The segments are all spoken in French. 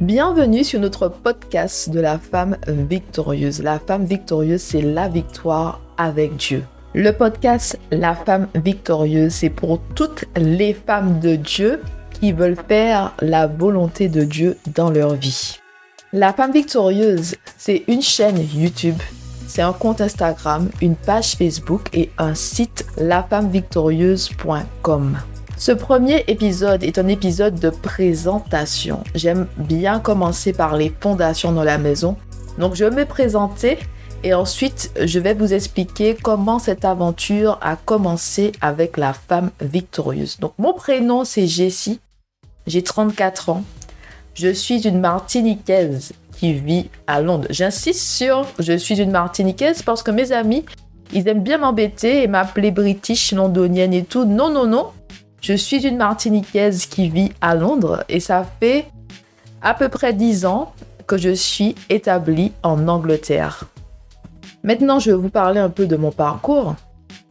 Bienvenue sur notre podcast de la femme victorieuse. La femme victorieuse, c'est la victoire avec Dieu. Le podcast La femme victorieuse, c'est pour toutes les femmes de Dieu qui veulent faire la volonté de Dieu dans leur vie. La femme victorieuse, c'est une chaîne YouTube, c'est un compte Instagram, une page Facebook et un site lafemmevictorieuse.com. Ce premier épisode est un épisode de présentation. J'aime bien commencer par les fondations dans la maison. Donc je vais me présenter et ensuite je vais vous expliquer comment cette aventure a commencé avec la femme victorieuse. Donc mon prénom c'est Jessie, j'ai 34 ans, je suis une Martiniquaise qui vit à Londres. J'insiste sur je suis une Martiniquaise parce que mes amis, ils aiment bien m'embêter et m'appeler British, londonienne et tout. Non, non, non. Je suis une Martiniquaise qui vit à Londres et ça fait à peu près 10 ans que je suis établie en Angleterre. Maintenant, je vais vous parler un peu de mon parcours.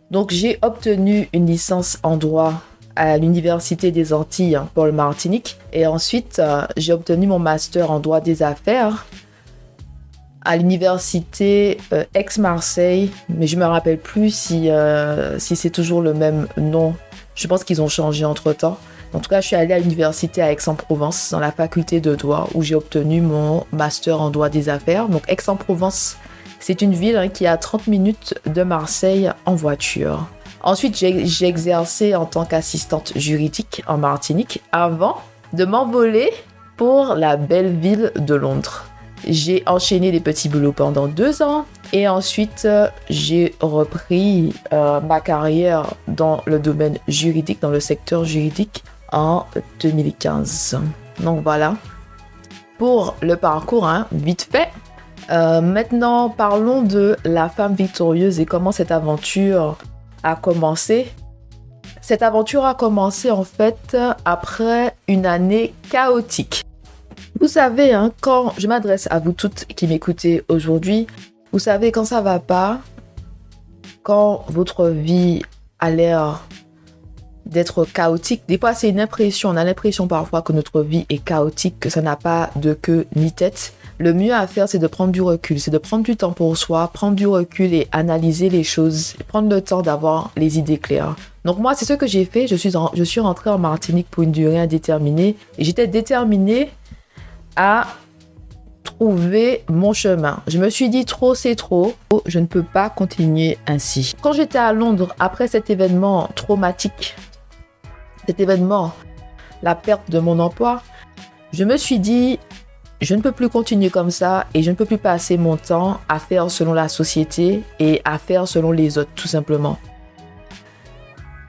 Donc, j'ai obtenu une licence en droit à l'Université des Antilles, hein, Paul Martinique. Et ensuite, euh, j'ai obtenu mon master en droit des affaires à l'université euh, Aix-Marseille, mais je me rappelle plus si, euh, si c'est toujours le même nom je pense qu'ils ont changé entre temps. En tout cas, je suis allée à l'université à Aix-en-Provence, dans la faculté de droit, où j'ai obtenu mon master en droit des affaires. Donc, Aix-en-Provence, c'est une ville hein, qui est à 30 minutes de Marseille en voiture. Ensuite, j'ai exercé en tant qu'assistante juridique en Martinique avant de m'envoler pour la belle ville de Londres. J'ai enchaîné les petits boulots pendant deux ans et ensuite euh, j'ai repris euh, ma carrière dans le domaine juridique, dans le secteur juridique en 2015. Donc voilà pour le parcours, hein, vite fait. Euh, maintenant, parlons de la femme victorieuse et comment cette aventure a commencé. Cette aventure a commencé en fait après une année chaotique. Vous savez, hein, quand je m'adresse à vous toutes qui m'écoutez aujourd'hui, vous savez, quand ça va pas, quand votre vie a l'air d'être chaotique, des fois c'est une impression, on a l'impression parfois que notre vie est chaotique, que ça n'a pas de queue ni tête. Le mieux à faire, c'est de prendre du recul, c'est de prendre du temps pour soi, prendre du recul et analyser les choses, prendre le temps d'avoir les idées claires. Donc moi, c'est ce que j'ai fait. Je suis, je suis rentrée en Martinique pour une durée indéterminée et j'étais déterminée à trouver mon chemin. Je me suis dit trop c'est trop, je ne peux pas continuer ainsi. Quand j'étais à Londres après cet événement traumatique, cet événement, la perte de mon emploi, je me suis dit je ne peux plus continuer comme ça et je ne peux plus passer mon temps à faire selon la société et à faire selon les autres tout simplement.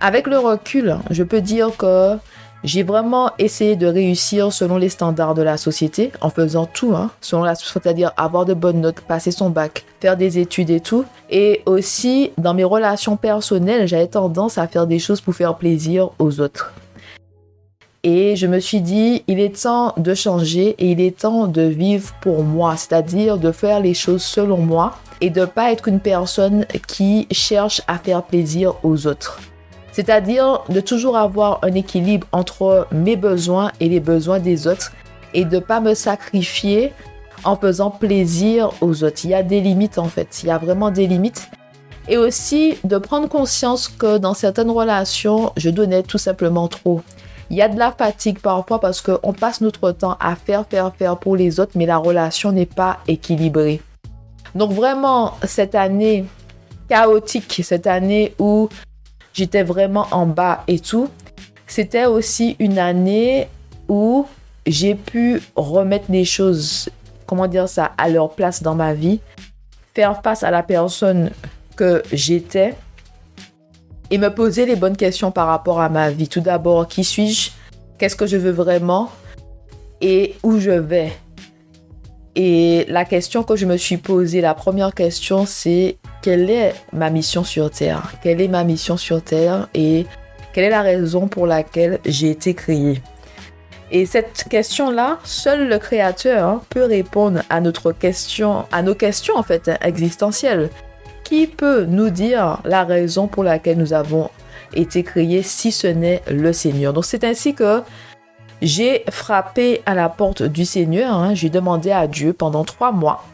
Avec le recul, je peux dire que j'ai vraiment essayé de réussir selon les standards de la société, en faisant tout, hein, c'est-à-dire avoir de bonnes notes, passer son bac, faire des études et tout. Et aussi, dans mes relations personnelles, j'avais tendance à faire des choses pour faire plaisir aux autres. Et je me suis dit, il est temps de changer et il est temps de vivre pour moi, c'est-à-dire de faire les choses selon moi et de ne pas être une personne qui cherche à faire plaisir aux autres. C'est-à-dire de toujours avoir un équilibre entre mes besoins et les besoins des autres et de ne pas me sacrifier en faisant plaisir aux autres. Il y a des limites en fait, il y a vraiment des limites. Et aussi de prendre conscience que dans certaines relations, je donnais tout simplement trop. Il y a de la fatigue parfois parce qu'on passe notre temps à faire, faire, faire pour les autres, mais la relation n'est pas équilibrée. Donc vraiment, cette année chaotique, cette année où j'étais vraiment en bas et tout. C'était aussi une année où j'ai pu remettre les choses, comment dire ça, à leur place dans ma vie, faire face à la personne que j'étais et me poser les bonnes questions par rapport à ma vie. Tout d'abord, qui suis-je? Qu'est-ce que je veux vraiment? Et où je vais? Et la question que je me suis posée, la première question, c'est quelle est ma mission sur Terre? Quelle est ma mission sur Terre et quelle est la raison pour laquelle j'ai été créé Et cette question-là, seul le Créateur peut répondre à notre question, à nos questions en fait existentielles. Qui peut nous dire la raison pour laquelle nous avons été créés si ce n'est le Seigneur? Donc c'est ainsi que j'ai frappé à la porte du Seigneur. Hein. J'ai demandé à Dieu pendant trois mois.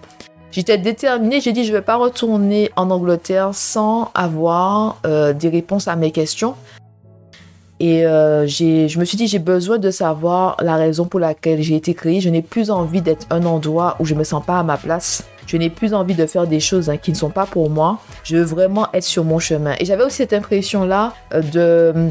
J'étais déterminée. J'ai dit, je ne vais pas retourner en Angleterre sans avoir euh, des réponses à mes questions. Et euh, je me suis dit, j'ai besoin de savoir la raison pour laquelle j'ai été créée. Je n'ai plus envie d'être un endroit où je me sens pas à ma place. Je n'ai plus envie de faire des choses hein, qui ne sont pas pour moi. Je veux vraiment être sur mon chemin. Et j'avais aussi cette impression-là euh, de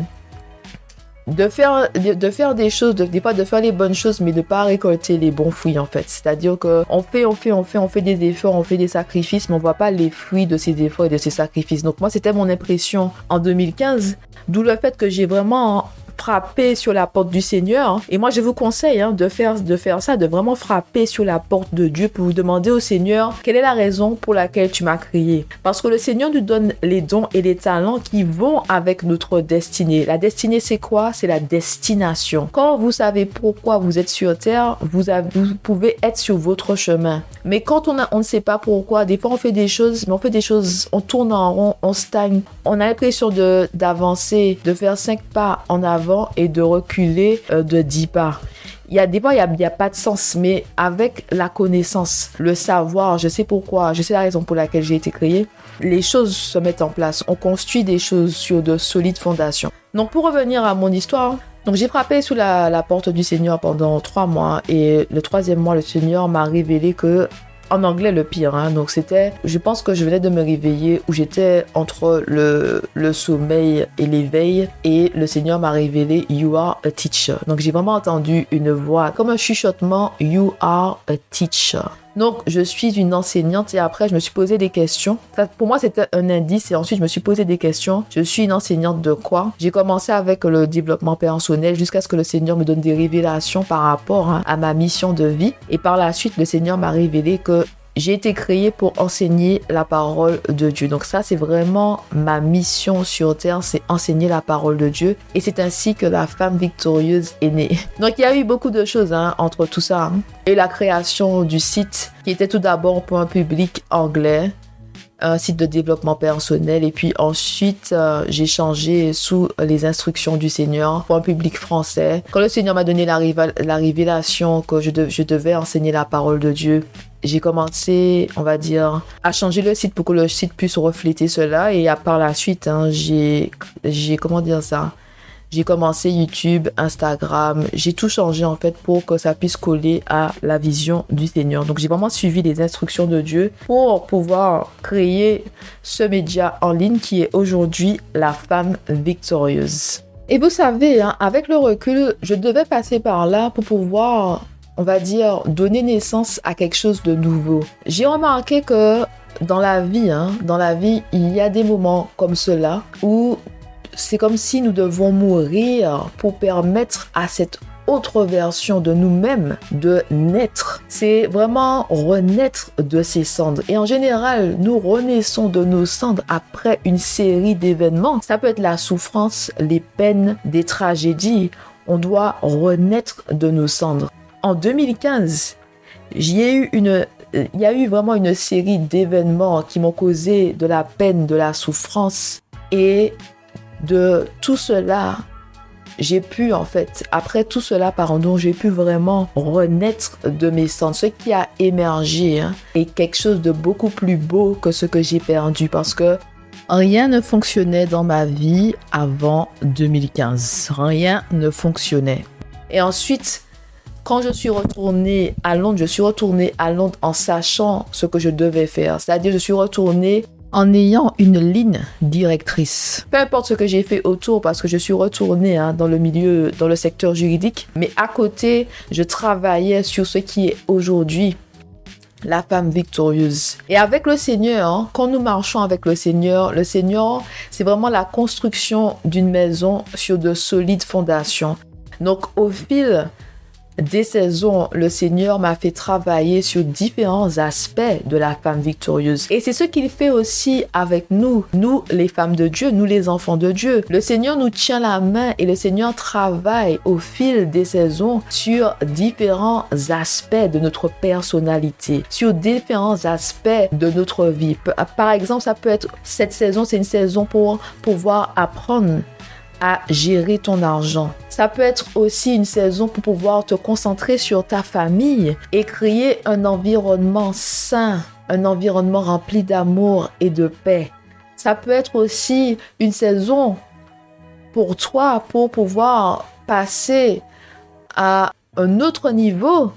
de faire, de, faire des choses, de, fois de faire les bonnes choses, mais de pas récolter les bons fruits en fait. C'est-à-dire que on fait, on fait, on fait, on fait des efforts, on fait des sacrifices, mais on voit pas les fruits de ces efforts et de ces sacrifices. Donc moi, c'était mon impression en 2015, d'où le fait que j'ai vraiment frapper sur la porte du Seigneur. Et moi, je vous conseille hein, de, faire, de faire ça, de vraiment frapper sur la porte de Dieu pour vous demander au Seigneur quelle est la raison pour laquelle tu m'as créé. Parce que le Seigneur nous donne les dons et les talents qui vont avec notre destinée. La destinée, c'est quoi? C'est la destination. Quand vous savez pourquoi vous êtes sur terre, vous, vous pouvez être sur votre chemin. Mais quand on, ne sait pas pourquoi, des fois on fait des choses, on fait des choses, on tourne en rond, on stagne. On a l'impression d'avancer, de faire cinq pas en avant et de reculer euh, de 10 pas. Il y a des fois, il n'y a, pas de sens, mais avec la connaissance, le savoir, je sais pourquoi, je sais la raison pour laquelle j'ai été créé, les choses se mettent en place. On construit des choses sur de solides fondations. Donc, pour revenir à mon histoire, donc j'ai frappé sous la, porte du Seigneur pendant trois mois et le troisième mois, le Seigneur m'a révélé que en anglais le pire. Hein. Donc c'était, je pense que je venais de me réveiller où j'étais entre le, le sommeil et l'éveil et le Seigneur m'a révélé You are a teacher. Donc j'ai vraiment entendu une voix comme un chuchotement You are a teacher. Donc, je suis une enseignante et après, je me suis posé des questions. pour moi, c'était un indice et ensuite, je me suis posé des questions. Je suis une enseignante de quoi? J'ai commencé avec le développement personnel jusqu'à ce que le Seigneur me donne des révélations par rapport hein, à ma mission de vie. Et par la suite, le Seigneur m'a révélé que j'ai été créée pour enseigner la parole de Dieu. Donc ça, c'est vraiment ma mission sur Terre, c'est enseigner la parole de Dieu. Et c'est ainsi que la femme victorieuse est née. Donc il y a eu beaucoup de choses hein, entre tout ça. Hein. Et la création du site, qui était tout d'abord pour un public anglais, un site de développement personnel et puis ensuite euh, j'ai changé sous les instructions du Seigneur pour un public français. Quand le Seigneur m'a donné la, la révélation que je, devais enseigner la parole de Dieu, j'ai commencé, on va dire, à changer le site pour que le site puisse refléter cela. Et à par la suite, hein, j'ai, j'ai, comment dire ça J'ai commencé YouTube, Instagram, j'ai tout changé en fait pour que ça puisse coller à la vision du Seigneur. Donc j'ai vraiment suivi les instructions de Dieu pour pouvoir créer ce média en ligne qui est aujourd'hui la femme victorieuse. Et vous savez, hein, avec le recul, je devais passer par là pour pouvoir on va dire, donner naissance à quelque chose de nouveau. J'ai remarqué que dans la vie, hein, dans la vie, il y a des moments comme cela où c'est comme si nous devons mourir pour permettre à cette autre version de nous-mêmes de naître. C'est vraiment renaître de ses cendres. Et en général, nous renaissons de nos cendres après une série d'événements. Ça peut être la souffrance, les peines, des tragédies. On doit renaître de nos cendres en 2015, j'y ai eu une, il y a eu vraiment une série d'événements qui m'ont causé de la peine, de la souffrance. Et de tout cela, j'ai pu, en fait, après tout cela, pardon, j'ai pu vraiment renaître de mes cendres. Ce qui a émergé hein, est quelque chose de beaucoup plus beau que ce que j'ai perdu parce que rien ne fonctionnait dans ma vie avant 2015. Rien ne fonctionnait. Et ensuite, quand je suis retournée à Londres, je suis retournée à Londres en sachant ce que je devais faire. C'est-à-dire, je suis retournée en ayant une ligne directrice. Peu importe ce que j'ai fait autour, parce que je suis retournée hein, dans le milieu, dans le secteur juridique, mais à côté, je travaillais sur ce qui est aujourd'hui la femme victorieuse. Et avec le Seigneur, hein, quand nous marchons avec le Seigneur, le Seigneur, c'est vraiment la construction d'une maison sur de solides fondations. Donc au fil des saisons, le Seigneur m'a fait travailler sur différents aspects de la femme victorieuse. Et c'est ce qu'il fait aussi avec nous, nous les femmes de Dieu, nous les enfants de Dieu. Le Seigneur nous tient la main et le Seigneur travaille au fil des saisons sur différents aspects de notre personnalité, sur différents aspects de notre vie. Par exemple, ça peut être cette saison, c'est une saison pour pouvoir apprendre à gérer ton argent. Ça peut être aussi une saison pour pouvoir te concentrer sur ta famille et créer un environnement sain, un environnement rempli d'amour et de paix. Ça peut être aussi une saison pour toi pour pouvoir passer à un autre niveau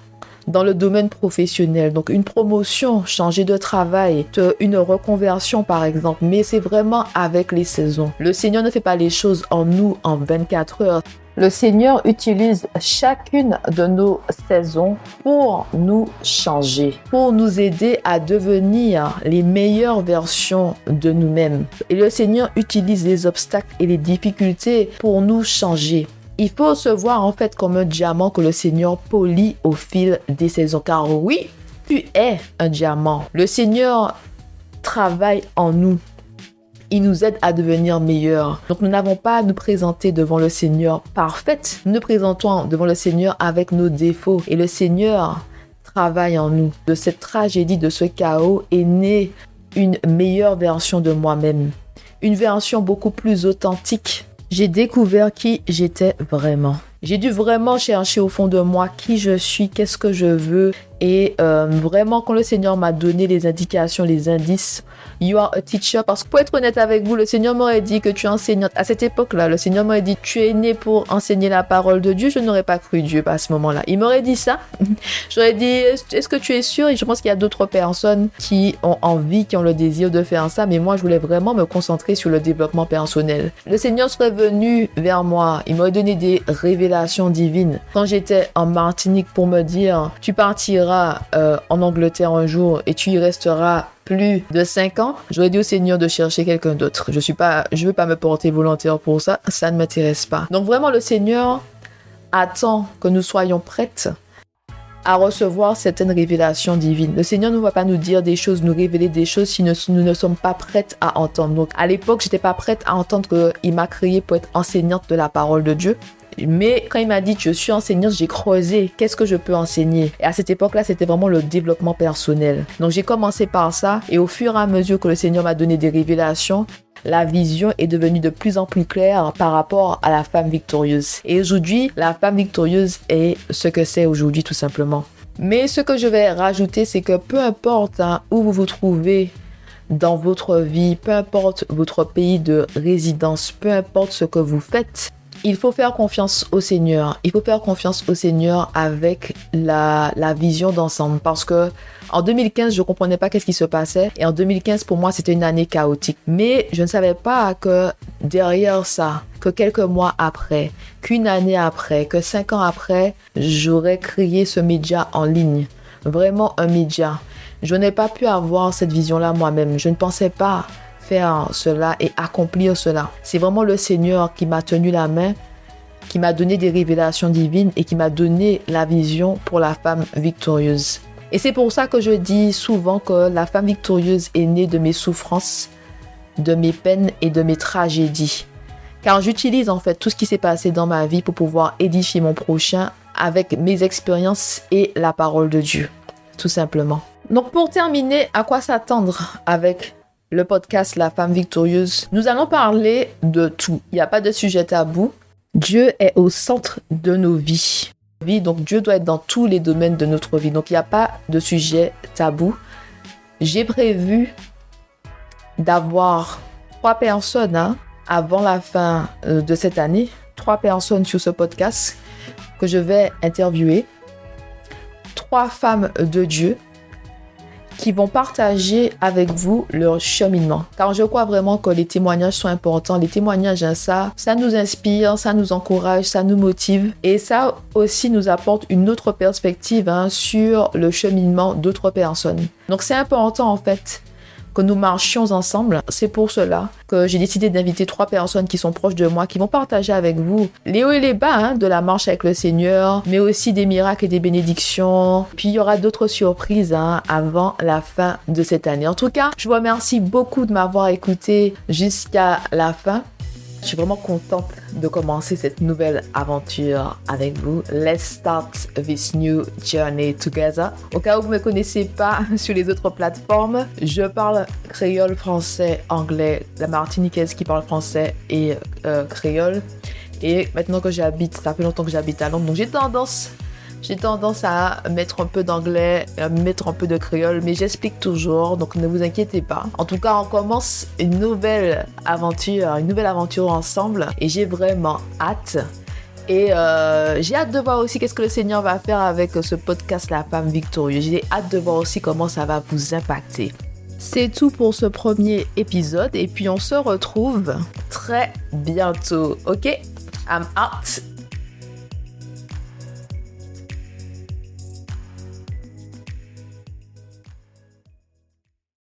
dans le domaine professionnel. Donc une promotion, changer de travail, une reconversion par exemple. Mais c'est vraiment avec les saisons. Le Seigneur ne fait pas les choses en nous en 24 heures. Le Seigneur utilise chacune de nos saisons pour nous changer, pour nous aider à devenir les meilleures versions de nous-mêmes. Et le Seigneur utilise les obstacles et les difficultés pour nous changer. Il faut se voir en fait comme un diamant que le Seigneur polit au fil des saisons. Car oui, tu es un diamant. Le Seigneur travaille en nous. Il nous aide à devenir meilleurs. Donc nous n'avons pas à nous présenter devant le Seigneur parfaite. Nous nous présentons devant le Seigneur avec nos défauts. Et le Seigneur travaille en nous. De cette tragédie, de ce chaos est née une meilleure version de moi-même. Une version beaucoup plus authentique j'ai découvert qui j'étais vraiment. J'ai dû vraiment chercher au fond de moi qui je suis, qu'est-ce que je veux. Et euh, vraiment, quand le Seigneur m'a donné les indications, les indices, you are a teacher. Parce que pour être honnête avec vous, le Seigneur m'aurait dit que tu es enseignante. À cette époque-là, le Seigneur m'aurait dit tu es né pour enseigner la parole de Dieu. Je n'aurais pas cru Dieu à ce moment-là. Il m'aurait dit ça. J'aurais dit est-ce que tu es sûr Et je pense qu'il y a d'autres personnes qui ont envie, qui ont le désir de faire ça. Mais moi, je voulais vraiment me concentrer sur le développement personnel. Le Seigneur serait venu vers moi. Il m'aurait donné des révélations divines. Quand j'étais en Martinique pour me dire tu partiras euh, en Angleterre un jour et tu y resteras plus de 5 ans, j'aurais dit au Seigneur de chercher quelqu'un d'autre. Je suis pas, je veux pas me porter volontaire pour ça, ça ne m'intéresse pas. Donc vraiment le Seigneur attend que nous soyons prêtes à recevoir certaines révélations divines. Le Seigneur ne va pas nous dire des choses, nous révéler des choses si nous, ne sommes pas prêtes à entendre. Donc à l'époque, j'étais pas prête à entendre qu'il m'a créé pour être enseignante de la parole de Dieu. Mais quand il m'a dit je suis enseignante, j'ai creusé qu'est-ce que je peux enseigner? Et à cette époque-là, c'était vraiment le développement personnel. Donc j'ai commencé par ça et au fur et à mesure que le Seigneur m'a donné des révélations, la vision est devenue de plus en plus claire par rapport à la femme victorieuse. Et aujourd'hui, la femme victorieuse est ce que c'est aujourd'hui tout simplement. Mais ce que je vais rajouter, c'est que peu importe hein, où vous vous trouvez dans votre vie, peu importe votre pays de résidence, peu importe ce que vous faites, il faut faire confiance au Seigneur. Il faut faire confiance au Seigneur avec la, vision d'ensemble. Parce que en 2015, je comprenais pas qu'est-ce qui se passait. Et en 2015, pour moi, c'était une année chaotique. Mais je ne savais pas que derrière ça, que quelques mois après, qu'une année après, que cinq ans après, j'aurais créé ce média en ligne. Vraiment un média. Je n'ai pas pu avoir cette vision-là moi-même. Je ne pensais pas faire cela et accomplir cela. C'est vraiment le Seigneur qui m'a tenu la main, qui m'a donné des révélations divines et qui m'a donné la vision pour la femme victorieuse. Et c'est pour ça que je dis souvent que la femme victorieuse est née de mes souffrances, de mes peines et de mes tragédies. Car j'utilise en fait tout ce qui s'est passé dans ma vie pour pouvoir édifier mon prochain avec mes expériences et la parole de Dieu, tout simplement. Donc pour terminer, à quoi s'attendre avec le podcast La femme victorieuse, nous allons parler de tout. Il n'y a pas de sujet tabou. Dieu est au centre de nos vies. Donc Dieu doit être dans tous les domaines de notre vie. Donc il n'y a pas de sujet tabou. J'ai prévu d'avoir trois personnes hein, avant la fin euh, de cette année. Trois personnes sur ce podcast que je vais interviewer. Trois femmes de Dieu qui vont partager avec vous leur cheminement. Car je crois vraiment que les témoignages sont importants. Les témoignages, hein, ça, ça nous inspire, ça nous encourage, ça nous motive. Et ça aussi nous apporte une autre perspective hein, sur le cheminement d'autres personnes. Donc c'est important en fait que nous marchions ensemble. C'est pour cela que j'ai décidé d'inviter trois personnes qui sont proches de moi, qui vont partager avec vous les hauts et les bas hein, de la marche avec le Seigneur, mais aussi des miracles et des bénédictions. Puis il y aura d'autres surprises hein, avant la fin de cette année. En tout cas, je vous remercie beaucoup de m'avoir écouté jusqu'à la fin. Je suis vraiment contente de commencer cette nouvelle aventure avec vous. Let's start this new journey together. Au cas où vous ne me connaissez pas sur les autres plateformes, je parle créole, français, anglais, la martiniquaise qui parle français et euh, créole. Et maintenant que j'habite, ça fait longtemps que j'habite à Londres, donc j'ai tendance j'ai tendance à mettre un peu d'anglais, à mettre un peu de créole, mais j'explique toujours, donc ne vous inquiétez pas. En tout cas, on commence une nouvelle aventure, une nouvelle aventure ensemble, et j'ai vraiment hâte. Et euh, j'ai hâte de voir aussi qu'est-ce que le Seigneur va faire avec ce podcast La femme victorieuse. J'ai hâte de voir aussi comment ça va vous impacter. C'est tout pour ce premier épisode et puis on se retrouve très bientôt. Ok? I'm out.